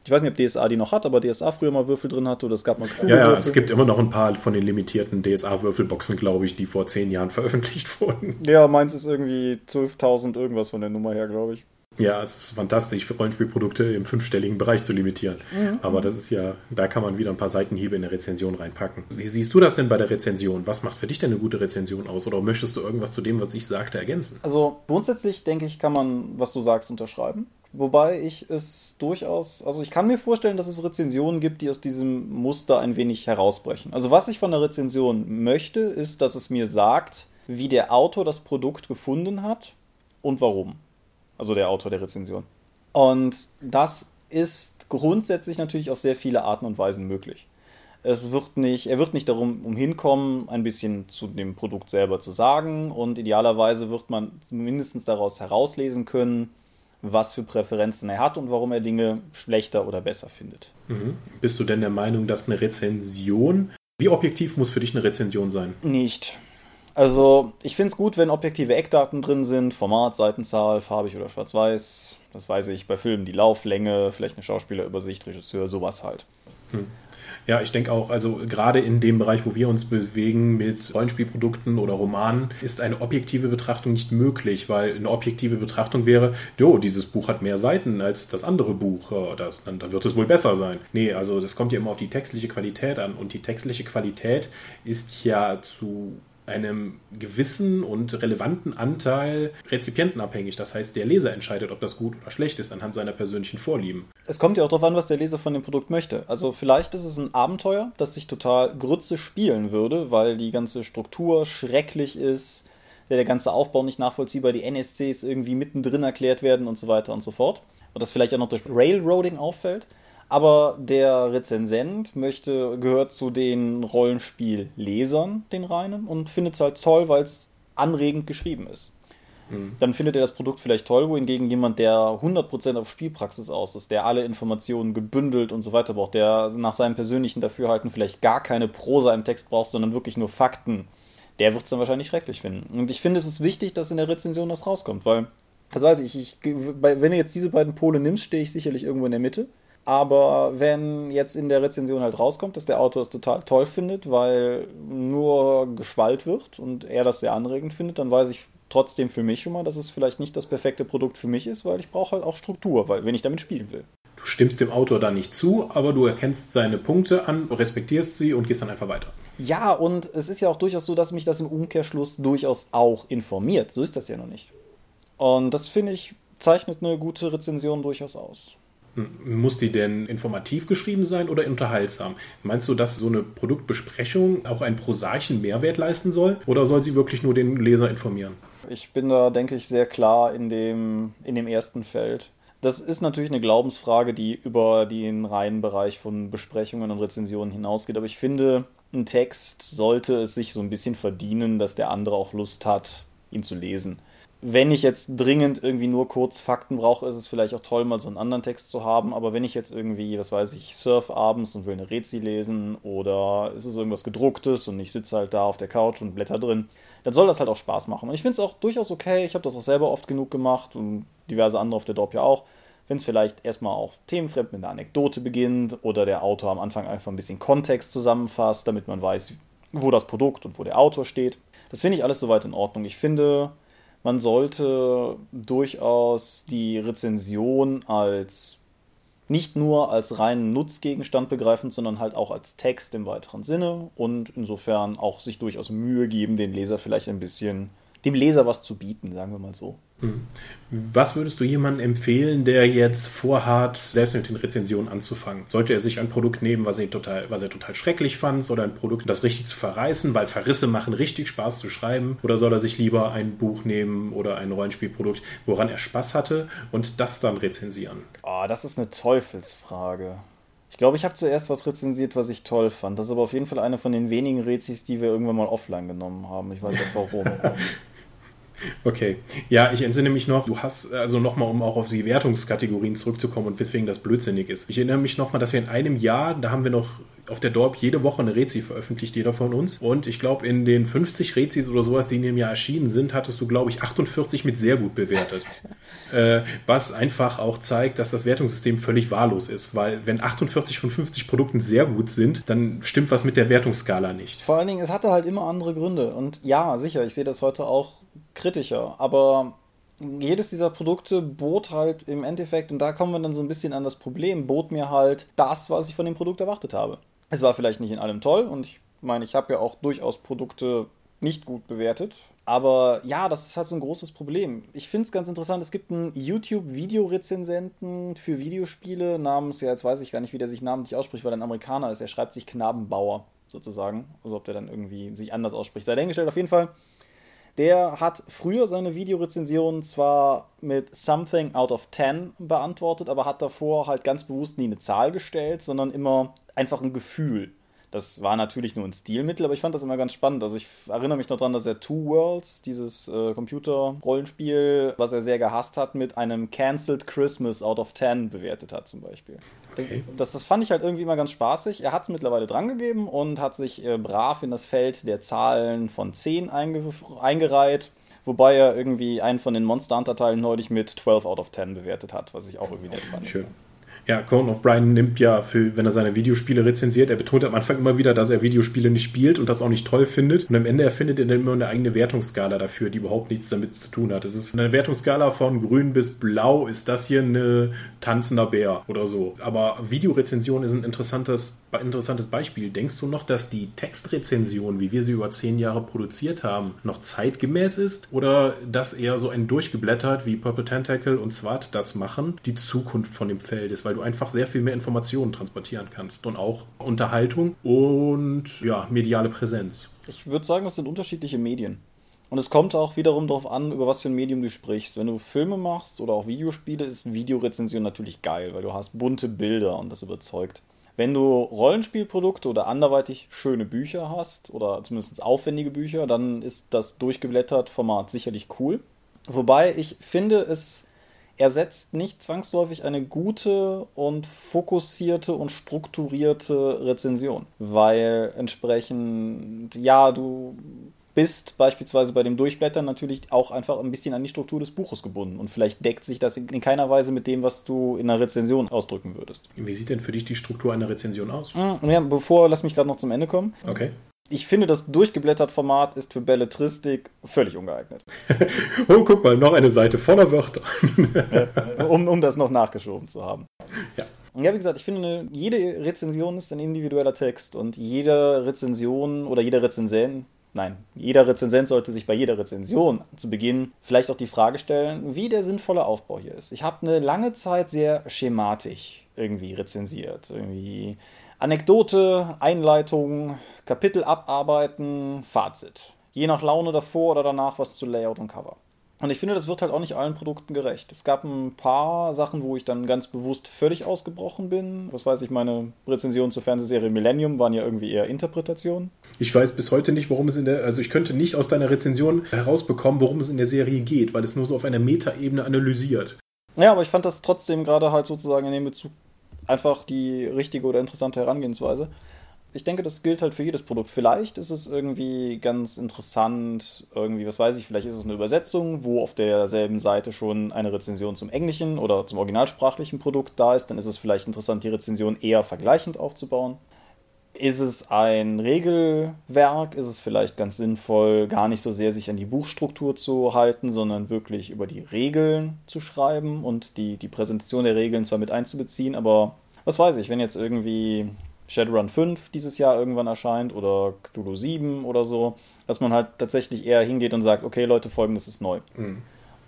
ich weiß nicht, ob DSA die noch hat, aber DSA früher mal Würfel drin hatte oder es gab mal Ja, ja, es gibt immer noch ein paar von den limitierten DSA-Würfelboxen, glaube ich, die vor zehn Jahren veröffentlicht wurden. Ja, meins ist irgendwie 12.000 irgendwas von der Nummer her, glaube ich. Ja, es ist fantastisch, für Rollenspielprodukte im fünfstelligen Bereich zu limitieren. Mhm. Aber das ist ja, da kann man wieder ein paar Seitenhiebe in der Rezension reinpacken. Wie siehst du das denn bei der Rezension? Was macht für dich denn eine gute Rezension aus? Oder möchtest du irgendwas zu dem, was ich sagte, ergänzen? Also grundsätzlich denke ich, kann man, was du sagst, unterschreiben. Wobei ich es durchaus, also ich kann mir vorstellen, dass es Rezensionen gibt, die aus diesem Muster ein wenig herausbrechen. Also was ich von der Rezension möchte, ist, dass es mir sagt, wie der Autor das Produkt gefunden hat und warum. Also der Autor der Rezension. Und das ist grundsätzlich natürlich auf sehr viele Arten und Weisen möglich. Es wird nicht, er wird nicht darum umhinkommen, ein bisschen zu dem Produkt selber zu sagen und idealerweise wird man mindestens daraus herauslesen können, was für Präferenzen er hat und warum er Dinge schlechter oder besser findet. Mhm. Bist du denn der Meinung, dass eine Rezension, wie objektiv muss für dich eine Rezension sein? Nicht. Also, ich finde es gut, wenn objektive Eckdaten drin sind, Format, Seitenzahl, farbig oder schwarz-weiß. Das weiß ich bei Filmen, die Lauflänge, vielleicht eine Schauspielerübersicht, Regisseur, sowas halt. Hm. Ja, ich denke auch, also gerade in dem Bereich, wo wir uns bewegen mit Rollenspielprodukten oder Romanen, ist eine objektive Betrachtung nicht möglich, weil eine objektive Betrachtung wäre, jo, dieses Buch hat mehr Seiten als das andere Buch, das, dann, dann wird es wohl besser sein. Nee, also das kommt ja immer auf die textliche Qualität an und die textliche Qualität ist ja zu einem gewissen und relevanten Anteil rezipientenabhängig. Das heißt, der Leser entscheidet, ob das gut oder schlecht ist, anhand seiner persönlichen Vorlieben. Es kommt ja auch darauf an, was der Leser von dem Produkt möchte. Also vielleicht ist es ein Abenteuer, das sich total grütze spielen würde, weil die ganze Struktur schrecklich ist, der ganze Aufbau nicht nachvollziehbar, die NSCs irgendwie mittendrin erklärt werden und so weiter und so fort. Und das vielleicht auch noch durch Railroading auffällt. Aber der Rezensent möchte, gehört zu den Rollenspiellesern, den reinen, und findet es halt toll, weil es anregend geschrieben ist. Mhm. Dann findet er das Produkt vielleicht toll, wohingegen jemand, der 100% auf Spielpraxis aus ist, der alle Informationen gebündelt und so weiter braucht, der nach seinem persönlichen Dafürhalten vielleicht gar keine Prosa im Text braucht, sondern wirklich nur Fakten, der wird es dann wahrscheinlich schrecklich finden. Und ich finde, es ist wichtig, dass in der Rezension das rauskommt, weil, das weiß ich, ich wenn du jetzt diese beiden Pole nimmst, stehe ich sicherlich irgendwo in der Mitte. Aber wenn jetzt in der Rezension halt rauskommt, dass der Autor es total toll findet, weil nur geschwallt wird und er das sehr anregend findet, dann weiß ich trotzdem für mich schon mal, dass es vielleicht nicht das perfekte Produkt für mich ist, weil ich brauche halt auch Struktur, weil wenn ich damit spielen will. Du stimmst dem Autor da nicht zu, aber du erkennst seine Punkte an, respektierst sie und gehst dann einfach weiter. Ja, und es ist ja auch durchaus so, dass mich das im Umkehrschluss durchaus auch informiert. So ist das ja noch nicht. Und das finde ich zeichnet eine gute Rezension durchaus aus. Muss die denn informativ geschrieben sein oder unterhaltsam? Meinst du, dass so eine Produktbesprechung auch einen prosaischen Mehrwert leisten soll oder soll sie wirklich nur den Leser informieren? Ich bin da, denke ich, sehr klar in dem, in dem ersten Feld. Das ist natürlich eine Glaubensfrage, die über den reinen Bereich von Besprechungen und Rezensionen hinausgeht. Aber ich finde, ein Text sollte es sich so ein bisschen verdienen, dass der andere auch Lust hat, ihn zu lesen wenn ich jetzt dringend irgendwie nur kurz Fakten brauche, ist es vielleicht auch toll, mal so einen anderen Text zu haben. Aber wenn ich jetzt irgendwie, was weiß ich, surf abends und will eine Rezi lesen oder ist es irgendwas gedrucktes und ich sitze halt da auf der Couch und blätter drin, dann soll das halt auch Spaß machen. Und ich finde es auch durchaus okay. Ich habe das auch selber oft genug gemacht und diverse andere auf der Drop ja auch. Wenn es vielleicht erstmal auch themenfremd mit einer Anekdote beginnt oder der Autor am Anfang einfach ein bisschen Kontext zusammenfasst, damit man weiß, wo das Produkt und wo der Autor steht. Das finde ich alles soweit in Ordnung. Ich finde, man sollte durchaus die Rezension als nicht nur als reinen Nutzgegenstand begreifen, sondern halt auch als Text im weiteren Sinne und insofern auch sich durchaus Mühe geben, den Leser vielleicht ein bisschen, dem Leser was zu bieten, sagen wir mal so. Mhm. Was würdest du jemandem empfehlen, der jetzt vorhat, selbst mit den Rezensionen anzufangen? Sollte er sich ein Produkt nehmen, was er total, was er total schrecklich fand, oder ein Produkt, das richtig zu verreißen, weil Verrisse machen richtig Spaß zu schreiben? Oder soll er sich lieber ein Buch nehmen oder ein Rollenspielprodukt, woran er Spaß hatte und das dann rezensieren? Oh, das ist eine Teufelsfrage. Ich glaube, ich habe zuerst was rezensiert, was ich toll fand. Das ist aber auf jeden Fall eine von den wenigen Rezis, die wir irgendwann mal offline genommen haben. Ich weiß nicht warum. Okay. Ja, ich entsinne mich noch, du hast, also nochmal, um auch auf die Wertungskategorien zurückzukommen und weswegen das blödsinnig ist. Ich erinnere mich nochmal, dass wir in einem Jahr, da haben wir noch auf der Dorp jede Woche eine Rezi veröffentlicht, jeder von uns. Und ich glaube, in den 50 Rezis oder sowas, die in dem Jahr erschienen sind, hattest du, glaube ich, 48 mit sehr gut bewertet. äh, was einfach auch zeigt, dass das Wertungssystem völlig wahllos ist. Weil wenn 48 von 50 Produkten sehr gut sind, dann stimmt was mit der Wertungsskala nicht. Vor allen Dingen, es hatte halt immer andere Gründe. Und ja, sicher, ich sehe das heute auch kritischer. Aber jedes dieser Produkte bot halt im Endeffekt, und da kommen wir dann so ein bisschen an das Problem, bot mir halt das, was ich von dem Produkt erwartet habe. Es war vielleicht nicht in allem toll und ich meine, ich habe ja auch durchaus Produkte nicht gut bewertet. Aber ja, das ist halt so ein großes Problem. Ich finde es ganz interessant, es gibt einen YouTube-Videorezensenten für Videospiele namens, ja, jetzt weiß ich gar nicht, wie der sich namentlich ausspricht, weil er ein Amerikaner ist. Er schreibt sich Knabenbauer sozusagen. Also ob der dann irgendwie sich anders ausspricht. Sei dahingestellt, auf jeden Fall der hat früher seine Videorezensionen zwar mit Something out of 10 beantwortet, aber hat davor halt ganz bewusst nie eine Zahl gestellt, sondern immer einfach ein Gefühl. Das war natürlich nur ein Stilmittel, aber ich fand das immer ganz spannend. Also ich erinnere mich noch daran, dass er Two Worlds, dieses äh, Computer-Rollenspiel, was er sehr gehasst hat, mit einem Cancelled Christmas out of 10 bewertet hat zum Beispiel. Okay. Das, das fand ich halt irgendwie immer ganz spaßig. Er hat es mittlerweile drangegeben und hat sich äh, brav in das Feld der Zahlen von 10 einge eingereiht. Wobei er irgendwie einen von den Monster Hunter Teilen neulich mit 12 out of 10 bewertet hat, was ich auch irgendwie nett fand. Schön. Ja, Conan O'Brien nimmt ja, für, wenn er seine Videospiele rezensiert, er betont am Anfang immer wieder, dass er Videospiele nicht spielt und das auch nicht toll findet. Und am Ende erfindet er dann immer eine eigene Wertungsskala dafür, die überhaupt nichts damit zu tun hat. Es ist eine Wertungsskala von grün bis blau, ist das hier eine tanzender Bär oder so. Aber Videorezension ist ein interessantes, interessantes Beispiel. Denkst du noch, dass die Textrezension, wie wir sie über zehn Jahre produziert haben, noch zeitgemäß ist? Oder dass eher so ein durchgeblättert, wie Purple Tentacle und SWAT das machen, die Zukunft von dem Feld ist? Weil du einfach sehr viel mehr Informationen transportieren kannst und auch Unterhaltung und ja, mediale Präsenz. Ich würde sagen, das sind unterschiedliche Medien. Und es kommt auch wiederum darauf an, über was für ein Medium du sprichst. Wenn du Filme machst oder auch Videospiele, ist Videorezension natürlich geil, weil du hast bunte Bilder und das überzeugt. Wenn du Rollenspielprodukte oder anderweitig schöne Bücher hast oder zumindest aufwendige Bücher, dann ist das durchgeblättert Format sicherlich cool. Wobei ich finde, es ersetzt nicht zwangsläufig eine gute und fokussierte und strukturierte Rezension, weil entsprechend, ja, du bist beispielsweise bei dem Durchblättern natürlich auch einfach ein bisschen an die Struktur des Buches gebunden und vielleicht deckt sich das in keiner Weise mit dem, was du in einer Rezension ausdrücken würdest. Wie sieht denn für dich die Struktur einer Rezension aus? Hm, ja, bevor, lass mich gerade noch zum Ende kommen. Okay ich finde, das durchgeblättert Format ist für Belletristik völlig ungeeignet. oh, guck mal, noch eine Seite voller Wörter. um, um das noch nachgeschoben zu haben. Ja. Ja, wie gesagt, ich finde, jede Rezension ist ein individueller Text und jede Rezension oder jeder Rezensent, nein, jeder Rezensent sollte sich bei jeder Rezension zu Beginn vielleicht auch die Frage stellen, wie der sinnvolle Aufbau hier ist. Ich habe eine lange Zeit sehr schematisch irgendwie rezensiert. Irgendwie Anekdote, Einleitung, Kapitel abarbeiten, Fazit. Je nach Laune davor oder danach was zu Layout und Cover. Und ich finde, das wird halt auch nicht allen Produkten gerecht. Es gab ein paar Sachen, wo ich dann ganz bewusst völlig ausgebrochen bin. Was weiß ich, meine Rezensionen zur Fernsehserie Millennium waren ja irgendwie eher Interpretationen. Ich weiß bis heute nicht, worum es in der, also ich könnte nicht aus deiner Rezension herausbekommen, worum es in der Serie geht, weil es nur so auf einer Metaebene analysiert. Ja, aber ich fand das trotzdem gerade halt sozusagen in dem Bezug einfach die richtige oder interessante Herangehensweise. Ich denke, das gilt halt für jedes Produkt. Vielleicht ist es irgendwie ganz interessant, irgendwie, was weiß ich, vielleicht ist es eine Übersetzung, wo auf derselben Seite schon eine Rezension zum englischen oder zum originalsprachlichen Produkt da ist. Dann ist es vielleicht interessant, die Rezension eher vergleichend aufzubauen. Ist es ein Regelwerk? Ist es vielleicht ganz sinnvoll, gar nicht so sehr sich an die Buchstruktur zu halten, sondern wirklich über die Regeln zu schreiben und die, die Präsentation der Regeln zwar mit einzubeziehen, aber was weiß ich, wenn jetzt irgendwie Shadowrun 5 dieses Jahr irgendwann erscheint oder Cthulhu 7 oder so, dass man halt tatsächlich eher hingeht und sagt, okay Leute, folgendes ist neu. Mhm.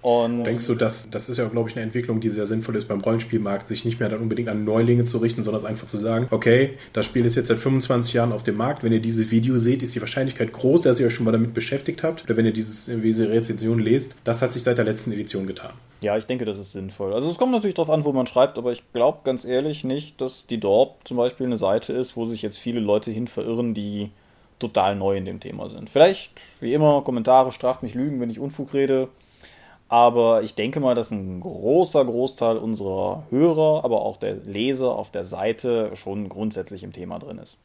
Und Denkst du, dass das ist ja, glaube ich, eine Entwicklung, die sehr sinnvoll ist beim Rollenspielmarkt, sich nicht mehr dann unbedingt an Neulinge zu richten, sondern einfach zu sagen, okay, das Spiel ist jetzt seit 25 Jahren auf dem Markt. Wenn ihr dieses Video seht, ist die Wahrscheinlichkeit groß, dass ihr euch schon mal damit beschäftigt habt. Oder wenn ihr dieses, diese Rezension lest, das hat sich seit der letzten Edition getan. Ja, ich denke, das ist sinnvoll. Also es kommt natürlich darauf an, wo man schreibt, aber ich glaube ganz ehrlich nicht, dass die dort zum Beispiel eine Seite ist, wo sich jetzt viele Leute hin verirren, die total neu in dem Thema sind. Vielleicht, wie immer, Kommentare, straft mich Lügen, wenn ich Unfug rede. Aber ich denke mal, dass ein großer Großteil unserer Hörer, aber auch der Leser auf der Seite schon grundsätzlich im Thema drin ist.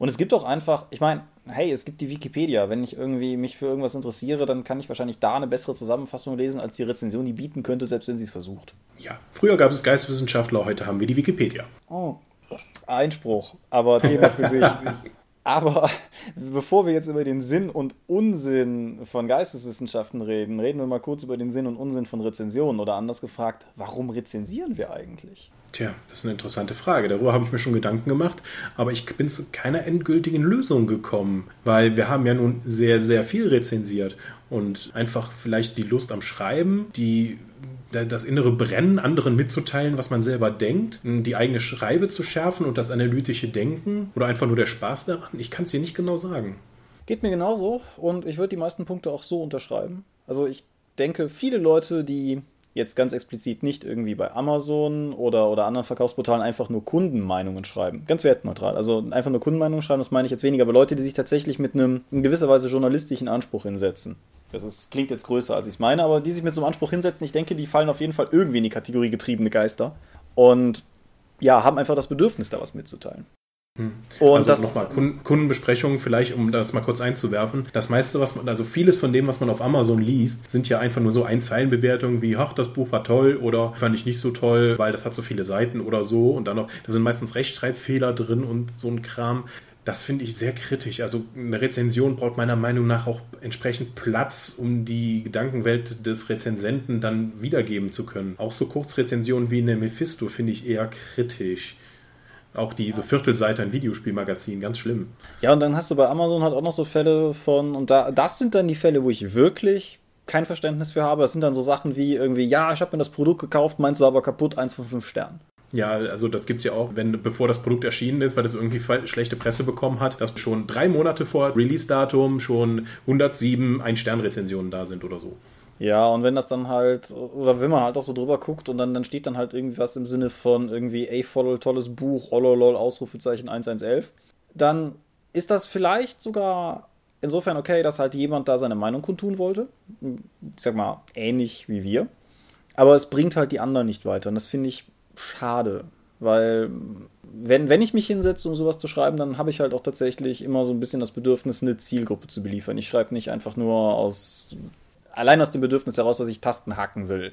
Und es gibt auch einfach, ich meine, hey, es gibt die Wikipedia. Wenn ich irgendwie mich für irgendwas interessiere, dann kann ich wahrscheinlich da eine bessere Zusammenfassung lesen, als die Rezension die bieten könnte, selbst wenn sie es versucht. Ja, früher gab es Geisteswissenschaftler, heute haben wir die Wikipedia. Oh, Einspruch, aber Thema für sich. Aber bevor wir jetzt über den Sinn und Unsinn von Geisteswissenschaften reden, reden wir mal kurz über den Sinn und Unsinn von Rezensionen oder anders gefragt, warum rezensieren wir eigentlich? Tja, das ist eine interessante Frage. Darüber habe ich mir schon Gedanken gemacht, aber ich bin zu keiner endgültigen Lösung gekommen, weil wir haben ja nun sehr, sehr viel rezensiert und einfach vielleicht die Lust am Schreiben, die das innere Brennen, anderen mitzuteilen, was man selber denkt, die eigene Schreibe zu schärfen und das analytische Denken oder einfach nur der Spaß daran? Ich kann es dir nicht genau sagen. Geht mir genauso und ich würde die meisten Punkte auch so unterschreiben. Also ich denke, viele Leute, die jetzt ganz explizit nicht irgendwie bei Amazon oder, oder anderen Verkaufsportalen einfach nur Kundenmeinungen schreiben. Ganz wertneutral. Also einfach nur Kundenmeinungen schreiben, das meine ich jetzt weniger, aber Leute, die sich tatsächlich mit einem in gewisser Weise journalistischen Anspruch hinsetzen. Das ist, klingt jetzt größer, als ich es meine, aber die sich mit so einem Anspruch hinsetzen, ich denke, die fallen auf jeden Fall irgendwie in die Kategorie getriebene Geister. Und ja, haben einfach das Bedürfnis, da was mitzuteilen. Hm. Und also nochmal Kundenbesprechungen, vielleicht um das mal kurz einzuwerfen. Das meiste, was man, also vieles von dem, was man auf Amazon liest, sind ja einfach nur so Einzeilenbewertungen wie, ach, das Buch war toll oder fand ich nicht so toll, weil das hat so viele Seiten oder so. Und dann noch, da sind meistens Rechtschreibfehler drin und so ein Kram. Das finde ich sehr kritisch. Also eine Rezension braucht meiner Meinung nach auch entsprechend Platz, um die Gedankenwelt des Rezensenten dann wiedergeben zu können. Auch so Kurzrezensionen wie eine Mephisto finde ich eher kritisch. Auch diese Viertelseite ein Videospielmagazin, ganz schlimm. Ja, und dann hast du bei Amazon halt auch noch so Fälle von, und da, das sind dann die Fälle, wo ich wirklich kein Verständnis für habe. Das sind dann so Sachen wie irgendwie, ja, ich habe mir das Produkt gekauft, meins war aber kaputt, eins von fünf Sternen. Ja, also das gibt es ja auch, wenn bevor das Produkt erschienen ist, weil es irgendwie schlechte Presse bekommen hat, dass schon drei Monate vor Release-Datum schon 107 Ein-Stern-Rezensionen da sind oder so. Ja, und wenn das dann halt, oder wenn man halt auch so drüber guckt und dann, dann steht dann halt irgendwas im Sinne von irgendwie, ey, voll tolles Buch, ololol, Ausrufezeichen 1111, dann ist das vielleicht sogar insofern okay, dass halt jemand da seine Meinung kundtun wollte. Ich sag mal, ähnlich wie wir. Aber es bringt halt die anderen nicht weiter. Und das finde ich schade, weil wenn, wenn ich mich hinsetze, um sowas zu schreiben, dann habe ich halt auch tatsächlich immer so ein bisschen das Bedürfnis, eine Zielgruppe zu beliefern. Ich schreibe nicht einfach nur aus, allein aus dem Bedürfnis heraus, dass ich Tasten hacken will.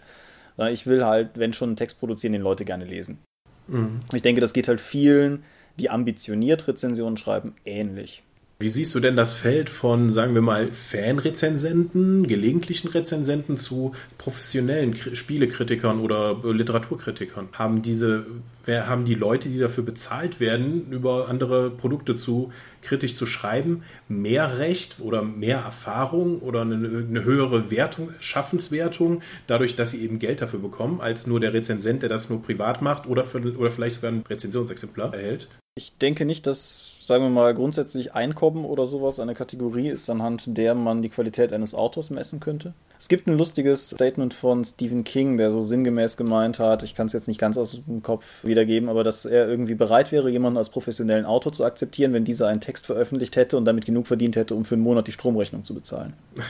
Ich will halt, wenn schon einen Text produzieren, den Leute gerne lesen. Mhm. Ich denke, das geht halt vielen, die ambitioniert Rezensionen schreiben, ähnlich. Wie siehst du denn das Feld von, sagen wir mal, Fanrezensenten, gelegentlichen Rezensenten zu professionellen Spielekritikern oder Literaturkritikern? Haben diese, wer, haben die Leute, die dafür bezahlt werden, über andere Produkte zu kritisch zu schreiben, mehr Recht oder mehr Erfahrung oder eine, eine höhere Wertung, Schaffenswertung, dadurch, dass sie eben Geld dafür bekommen, als nur der Rezensent, der das nur privat macht oder, für, oder vielleicht sogar ein Rezensionsexemplar erhält? Ich denke nicht, dass, sagen wir mal, grundsätzlich Einkommen oder sowas eine Kategorie ist, anhand der man die Qualität eines Autors messen könnte. Es gibt ein lustiges Statement von Stephen King, der so sinngemäß gemeint hat, ich kann es jetzt nicht ganz aus dem Kopf wiedergeben, aber dass er irgendwie bereit wäre, jemanden als professionellen Autor zu akzeptieren, wenn dieser einen Text veröffentlicht hätte und damit genug verdient hätte, um für einen Monat die Stromrechnung zu bezahlen.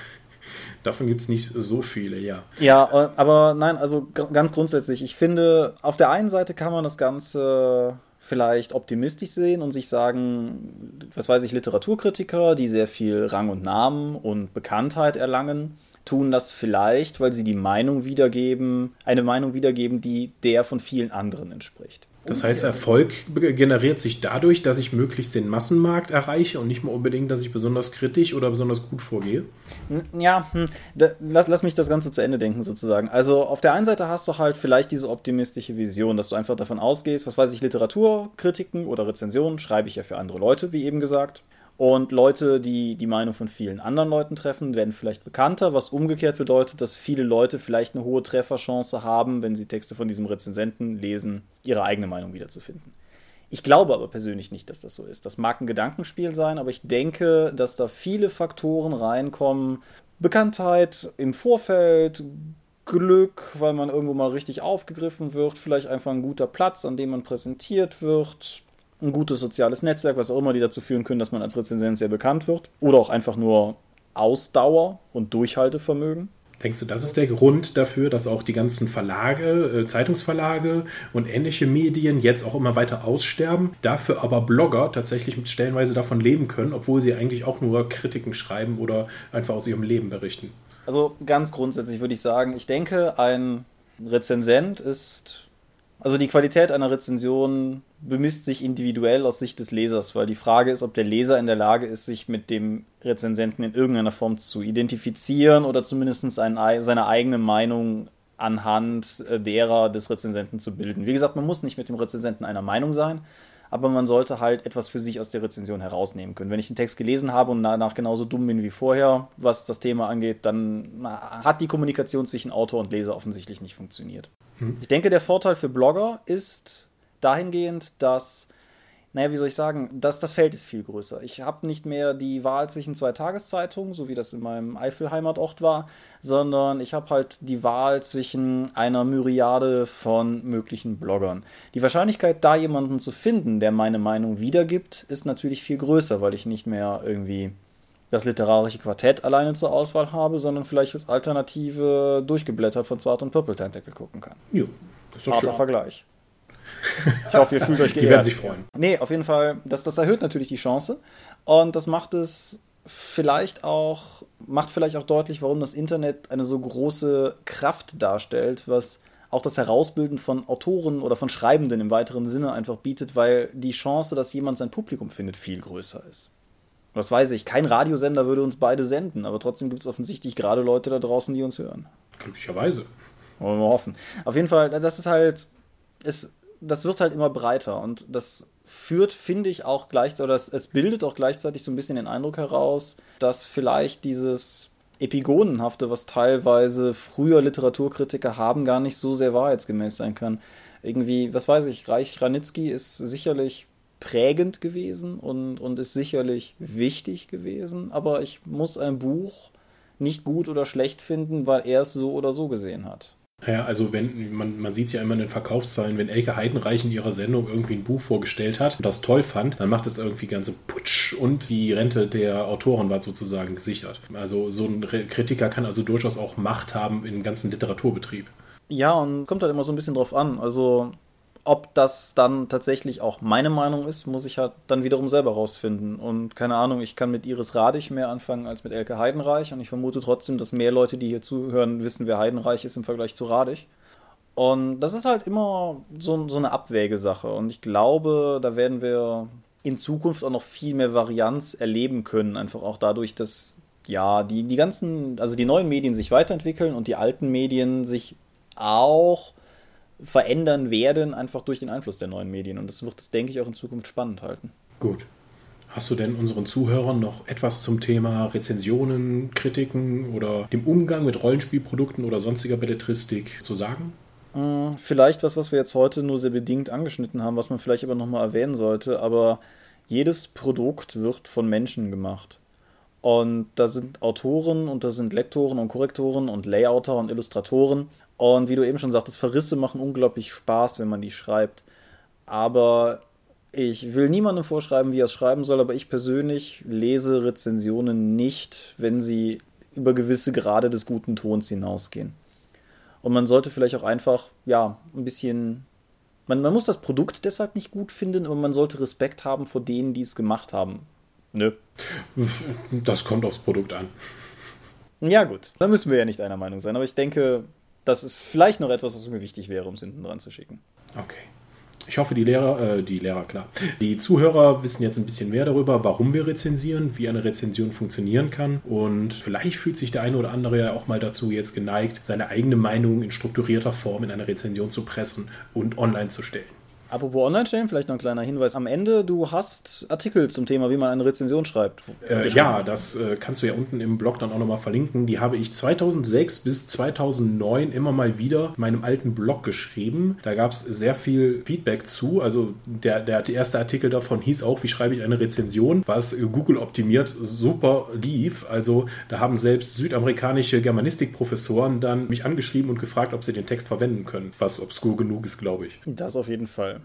Davon gibt es nicht so viele, ja. Ja, aber nein, also ganz grundsätzlich, ich finde, auf der einen Seite kann man das Ganze vielleicht optimistisch sehen und sich sagen, was weiß ich, Literaturkritiker, die sehr viel Rang und Namen und Bekanntheit erlangen, tun das vielleicht, weil sie die Meinung wiedergeben, eine Meinung wiedergeben, die der von vielen anderen entspricht. Das heißt, Erfolg generiert sich dadurch, dass ich möglichst den Massenmarkt erreiche und nicht mal unbedingt, dass ich besonders kritisch oder besonders gut vorgehe? Ja, hm, lass, lass mich das Ganze zu Ende denken sozusagen. Also auf der einen Seite hast du halt vielleicht diese optimistische Vision, dass du einfach davon ausgehst, was weiß ich, Literaturkritiken oder Rezensionen schreibe ich ja für andere Leute, wie eben gesagt. Und Leute, die die Meinung von vielen anderen Leuten treffen, werden vielleicht bekannter, was umgekehrt bedeutet, dass viele Leute vielleicht eine hohe Trefferchance haben, wenn sie Texte von diesem Rezensenten lesen, ihre eigene Meinung wiederzufinden. Ich glaube aber persönlich nicht, dass das so ist. Das mag ein Gedankenspiel sein, aber ich denke, dass da viele Faktoren reinkommen. Bekanntheit im Vorfeld, Glück, weil man irgendwo mal richtig aufgegriffen wird, vielleicht einfach ein guter Platz, an dem man präsentiert wird, ein gutes soziales Netzwerk, was auch immer die dazu führen können, dass man als Rezensent sehr bekannt wird. Oder auch einfach nur Ausdauer und Durchhaltevermögen. Denkst du, das ist der Grund dafür, dass auch die ganzen Verlage, äh, Zeitungsverlage und ähnliche Medien jetzt auch immer weiter aussterben, dafür aber Blogger tatsächlich stellenweise davon leben können, obwohl sie eigentlich auch nur Kritiken schreiben oder einfach aus ihrem Leben berichten? Also ganz grundsätzlich würde ich sagen, ich denke, ein Rezensent ist, also die Qualität einer Rezension bemisst sich individuell aus Sicht des Lesers, weil die Frage ist, ob der Leser in der Lage ist, sich mit dem Rezensenten in irgendeiner Form zu identifizieren oder zumindest ein, seine eigene Meinung anhand äh, derer des Rezensenten zu bilden. Wie gesagt, man muss nicht mit dem Rezensenten einer Meinung sein, aber man sollte halt etwas für sich aus der Rezension herausnehmen können. Wenn ich den Text gelesen habe und danach genauso dumm bin wie vorher, was das Thema angeht, dann hat die Kommunikation zwischen Autor und Leser offensichtlich nicht funktioniert. Hm. Ich denke, der Vorteil für Blogger ist, dahingehend, dass, naja, wie soll ich sagen, dass das Feld ist viel größer. Ich habe nicht mehr die Wahl zwischen zwei Tageszeitungen, so wie das in meinem Eifel-Heimatort war, sondern ich habe halt die Wahl zwischen einer Myriade von möglichen Bloggern. Die Wahrscheinlichkeit, da jemanden zu finden, der meine Meinung wiedergibt, ist natürlich viel größer, weil ich nicht mehr irgendwie das literarische Quartett alleine zur Auswahl habe, sondern vielleicht als Alternative durchgeblättert von Zwart und Purple Tentacle gucken kann. Jo, das ist doch Harter schön. Vergleich. Ich hoffe, ihr fühlt euch geehrt. Die werden sich freuen. Nee, auf jeden Fall, das, das erhöht natürlich die Chance. Und das macht es vielleicht auch, macht vielleicht auch deutlich, warum das Internet eine so große Kraft darstellt, was auch das Herausbilden von Autoren oder von Schreibenden im weiteren Sinne einfach bietet, weil die Chance, dass jemand sein Publikum findet, viel größer ist. Das weiß ich, kein Radiosender würde uns beide senden, aber trotzdem gibt es offensichtlich gerade Leute da draußen, die uns hören. Glücklicherweise. Wollen wir hoffen. Auf jeden Fall, das ist halt, es das wird halt immer breiter und das führt, finde ich, auch gleichzeitig, oder es, es bildet auch gleichzeitig so ein bisschen den Eindruck heraus, dass vielleicht dieses Epigonenhafte, was teilweise früher Literaturkritiker haben, gar nicht so sehr wahrheitsgemäß sein kann. Irgendwie, was weiß ich, Reich Ranitzky ist sicherlich prägend gewesen und, und ist sicherlich wichtig gewesen, aber ich muss ein Buch nicht gut oder schlecht finden, weil er es so oder so gesehen hat. Ja, also wenn man, man sieht es ja immer in den Verkaufszahlen, wenn Elke Heidenreich in ihrer Sendung irgendwie ein Buch vorgestellt hat und das toll fand, dann macht es irgendwie ganze Putsch und die Rente der Autoren war sozusagen gesichert. Also so ein Kritiker kann also durchaus auch Macht haben im ganzen Literaturbetrieb. Ja, und kommt halt immer so ein bisschen drauf an. Also ob das dann tatsächlich auch meine Meinung ist, muss ich halt dann wiederum selber rausfinden. Und keine Ahnung, ich kann mit Iris Radich mehr anfangen als mit Elke Heidenreich. Und ich vermute trotzdem, dass mehr Leute, die hier zuhören, wissen, wer Heidenreich ist im Vergleich zu Radich. Und das ist halt immer so, so eine Abwägesache. Und ich glaube, da werden wir in Zukunft auch noch viel mehr Varianz erleben können. Einfach auch dadurch, dass ja, die, die ganzen, also die neuen Medien sich weiterentwickeln und die alten Medien sich auch verändern werden, einfach durch den Einfluss der neuen Medien. Und das wird es, denke ich, auch in Zukunft spannend halten. Gut. Hast du denn unseren Zuhörern noch etwas zum Thema Rezensionen, Kritiken oder dem Umgang mit Rollenspielprodukten oder sonstiger Belletristik zu sagen? Hm, vielleicht was, was wir jetzt heute nur sehr bedingt angeschnitten haben, was man vielleicht aber nochmal erwähnen sollte, aber jedes Produkt wird von Menschen gemacht. Und da sind Autoren und da sind Lektoren und Korrektoren und Layouter und Illustratoren. Und wie du eben schon sagtest, Verrisse machen unglaublich Spaß, wenn man die schreibt. Aber ich will niemandem vorschreiben, wie er es schreiben soll, aber ich persönlich lese Rezensionen nicht, wenn sie über gewisse Grade des guten Tons hinausgehen. Und man sollte vielleicht auch einfach, ja, ein bisschen. Man, man muss das Produkt deshalb nicht gut finden, aber man sollte Respekt haben vor denen, die es gemacht haben. Nö. Das kommt aufs Produkt an. Ja, gut. Da müssen wir ja nicht einer Meinung sein. Aber ich denke, das ist vielleicht noch etwas, was mir wichtig wäre, um es hinten dran zu schicken. Okay. Ich hoffe, die Lehrer, äh, die Lehrer, klar. Die Zuhörer wissen jetzt ein bisschen mehr darüber, warum wir rezensieren, wie eine Rezension funktionieren kann. Und vielleicht fühlt sich der eine oder andere ja auch mal dazu jetzt geneigt, seine eigene Meinung in strukturierter Form in eine Rezension zu pressen und online zu stellen. Apropos online stellen, vielleicht noch ein kleiner Hinweis am Ende. Du hast Artikel zum Thema, wie man eine Rezension schreibt. Äh, ja, das äh, kannst du ja unten im Blog dann auch nochmal verlinken. Die habe ich 2006 bis 2009 immer mal wieder in meinem alten Blog geschrieben. Da gab es sehr viel Feedback zu. Also der, der erste Artikel davon hieß auch, wie schreibe ich eine Rezension, was Google optimiert super lief. Also da haben selbst südamerikanische Germanistikprofessoren dann mich angeschrieben und gefragt, ob sie den Text verwenden können. Was obskur genug ist, glaube ich. Das auf jeden Fall.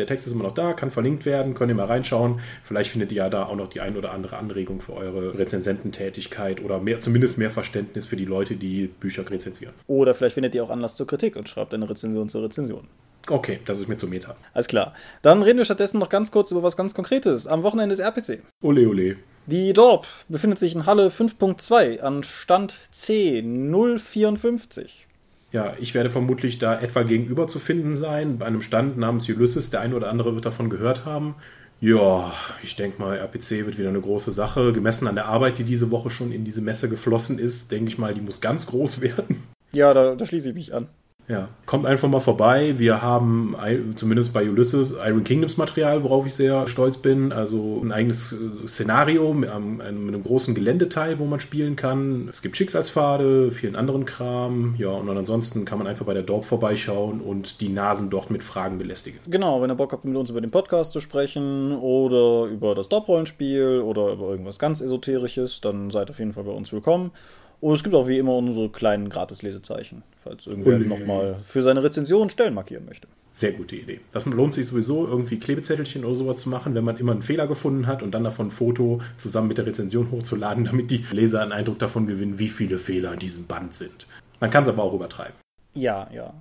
Der Text ist immer noch da, kann verlinkt werden, könnt ihr mal reinschauen. Vielleicht findet ihr ja da auch noch die ein oder andere Anregung für eure Rezensententätigkeit oder mehr, zumindest mehr Verständnis für die Leute, die Bücher rezensieren. Oder vielleicht findet ihr auch Anlass zur Kritik und schreibt eine Rezension zur Rezension. Okay, das ist mir zu Meta. Alles klar. Dann reden wir stattdessen noch ganz kurz über was ganz Konkretes. Am Wochenende ist RPC. Ole, ole. Die Dorp befindet sich in Halle 5.2 an Stand C 054. Ja, ich werde vermutlich da etwa gegenüber zu finden sein, bei einem Stand namens Ulysses. Der eine oder andere wird davon gehört haben. Ja, ich denke mal, RPC wird wieder eine große Sache. Gemessen an der Arbeit, die diese Woche schon in diese Messe geflossen ist, denke ich mal, die muss ganz groß werden. Ja, da, da schließe ich mich an. Ja, kommt einfach mal vorbei. Wir haben zumindest bei Ulysses Iron Kingdoms Material, worauf ich sehr stolz bin. Also ein eigenes äh, Szenario mit einem, einem großen Geländeteil, wo man spielen kann. Es gibt Schicksalspfade, vielen anderen Kram. Ja, und ansonsten kann man einfach bei der Dorp vorbeischauen und die Nasen dort mit Fragen belästigen. Genau, wenn ihr Bock habt, mit uns über den Podcast zu sprechen oder über das Dorp-Rollenspiel oder über irgendwas ganz Esoterisches, dann seid auf jeden Fall bei uns willkommen. Und es gibt auch wie immer unsere kleinen Gratis-Lesezeichen, falls irgendwer nochmal für seine Rezension Stellen markieren möchte. Sehr gute Idee. Das lohnt sich sowieso, irgendwie Klebezettelchen oder sowas zu machen, wenn man immer einen Fehler gefunden hat und dann davon ein Foto zusammen mit der Rezension hochzuladen, damit die Leser einen Eindruck davon gewinnen, wie viele Fehler in diesem Band sind. Man kann es aber auch übertreiben. Ja, ja.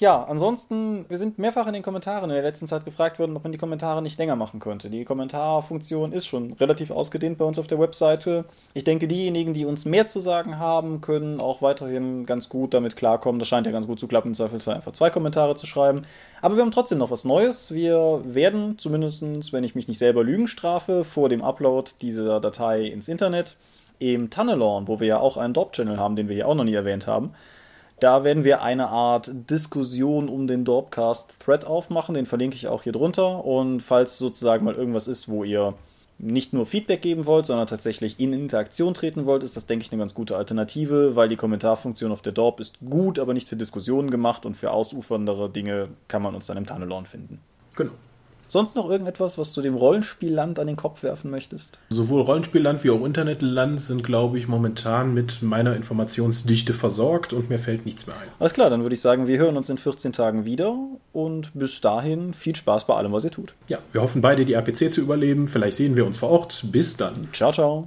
Ja, ansonsten, wir sind mehrfach in den Kommentaren in der letzten Zeit gefragt worden, ob man die Kommentare nicht länger machen könnte. Die Kommentarfunktion ist schon relativ ausgedehnt bei uns auf der Webseite. Ich denke, diejenigen, die uns mehr zu sagen haben, können auch weiterhin ganz gut damit klarkommen. Das scheint ja ganz gut zu klappen, im Zweifelsfall einfach zwei Kommentare zu schreiben. Aber wir haben trotzdem noch was Neues. Wir werden, zumindest wenn ich mich nicht selber lügen strafe, vor dem Upload dieser Datei ins Internet im Tunnelorn, wo wir ja auch einen Drop-Channel haben, den wir hier auch noch nie erwähnt haben, da werden wir eine Art Diskussion um den Dorpcast-Thread aufmachen. Den verlinke ich auch hier drunter. Und falls sozusagen mal irgendwas ist, wo ihr nicht nur Feedback geben wollt, sondern tatsächlich in Interaktion treten wollt, ist das, denke ich, eine ganz gute Alternative, weil die Kommentarfunktion auf der Dorp ist gut, aber nicht für Diskussionen gemacht und für ausuferndere Dinge kann man uns dann im Tunnelorn finden. Genau. Sonst noch irgendetwas, was du dem Rollenspielland an den Kopf werfen möchtest? Sowohl Rollenspielland wie auch Internetland sind, glaube ich, momentan mit meiner Informationsdichte versorgt und mir fällt nichts mehr ein. Alles klar, dann würde ich sagen, wir hören uns in 14 Tagen wieder und bis dahin viel Spaß bei allem, was ihr tut. Ja, wir hoffen beide, die RPC zu überleben. Vielleicht sehen wir uns vor Ort. Bis dann. Ciao, ciao.